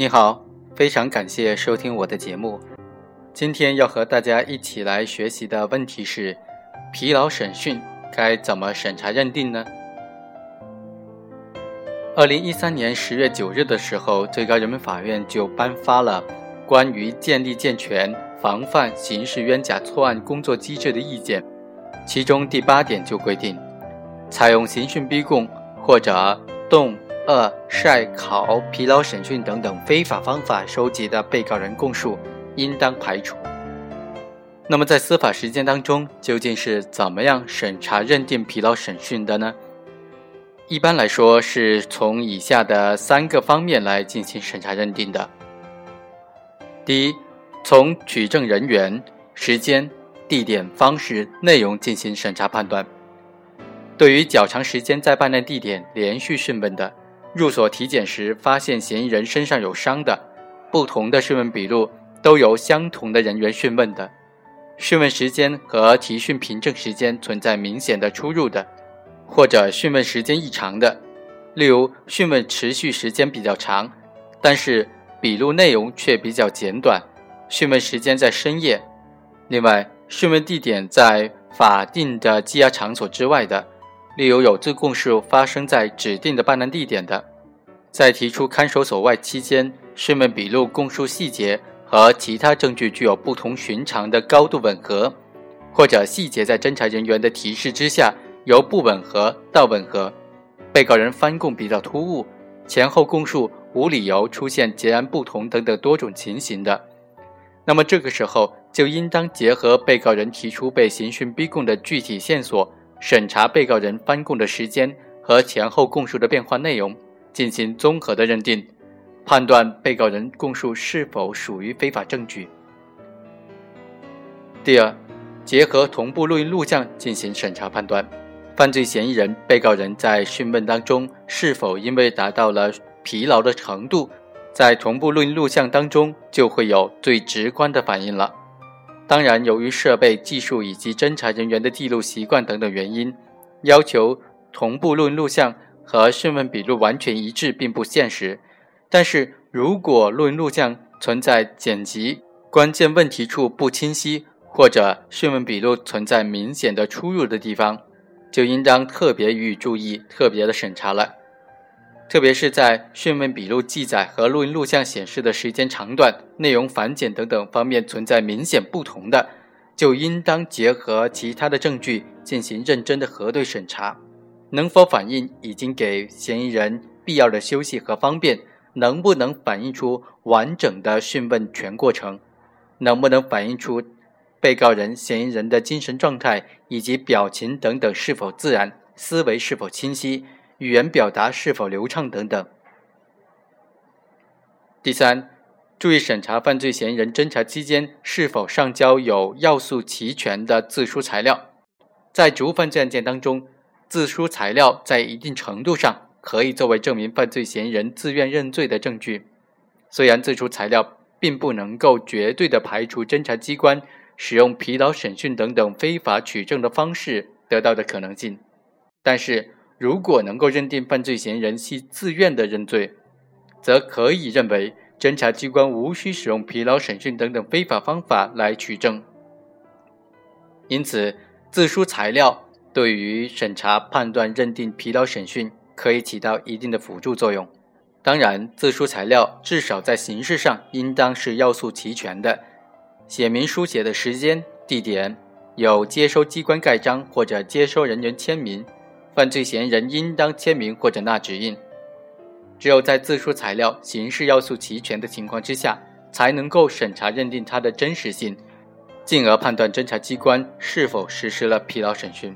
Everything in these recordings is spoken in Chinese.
你好，非常感谢收听我的节目。今天要和大家一起来学习的问题是：疲劳审讯该怎么审查认定呢？二零一三年十月九日的时候，最高人民法院就颁发了关于建立健全防范刑事冤假错案工作机制的意见，其中第八点就规定，采用刑讯逼供或者动、二、晒、考、疲劳审讯等等非法方法收集的被告人供述，应当排除。那么在司法实践当中，究竟是怎么样审查认定疲劳审讯的呢？一般来说，是从以下的三个方面来进行审查认定的。第一，从取证人员、时间、地点、方式、内容进行审查判断。对于较长时间在办案地点连续讯问的，入所体检时发现嫌疑人身上有伤的，不同的讯问笔录都由相同的人员讯问的，讯问时间和提讯凭证时间存在明显的出入的。或者讯问时间异常的，例如讯问持续时间比较长，但是笔录内容却比较简短，讯问时间在深夜。另外，讯问地点在法定的羁押场所之外的，例如有罪供述发生在指定的办案地点的，在提出看守所外期间，讯问笔录供述细节和其他证据具有不同寻常的高度吻合，或者细节在侦查人员的提示之下。由不吻合到吻合，被告人翻供比较突兀，前后供述无理由出现截然不同等等多种情形的，那么这个时候就应当结合被告人提出被刑讯逼供的具体线索，审查被告人翻供的时间和前后供述的变化内容，进行综合的认定，判断被告人供述是否属于非法证据。第二，结合同步录音录像进行审查判断。犯罪嫌疑人、被告人在讯问当中是否因为达到了疲劳的程度，在同步录音录像当中就会有最直观的反应了。当然，由于设备技术以及侦查人员的记录习惯等等原因，要求同步录音录像和讯问笔录完全一致并不现实。但是如果录音录像存在剪辑关键问题处不清晰，或者讯问笔录存在明显的出入的地方，就应当特别予以注意，特别的审查了。特别是在讯问笔录记载和录音录像显示的时间长短、内容繁简等等方面存在明显不同的，就应当结合其他的证据进行认真的核对审查，能否反映已经给嫌疑人必要的休息和方便？能不能反映出完整的讯问全过程？能不能反映出？被告人、嫌疑人的精神状态以及表情等等是否自然，思维是否清晰，语言表达是否流畅等等。第三，注意审查犯罪嫌疑人侦查期间是否上交有要素齐全的自书材料。在职务犯罪案件当中，自书材料在一定程度上可以作为证明犯罪嫌疑人自愿认罪的证据。虽然自书材料并不能够绝对的排除侦查机关。使用疲劳审讯等等非法取证的方式得到的可能性，但是如果能够认定犯罪嫌疑人系自愿的认罪，则可以认为侦查机关无需使用疲劳审讯等等非法方法来取证。因此，自书材料对于审查判断认定疲劳审讯可以起到一定的辅助作用。当然，自书材料至少在形式上应当是要素齐全的。写明书写的时间、地点，有接收机关盖章或者接收人员签名，犯罪嫌疑人应当签名或者捺指印。只有在自书材料、形式要素齐全的情况之下，才能够审查认定它的真实性，进而判断侦查机关是否实施了疲劳审讯。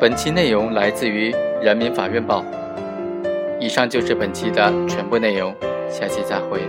本期内容来自于人民法院报。以上就是本期的全部内容，下期再会。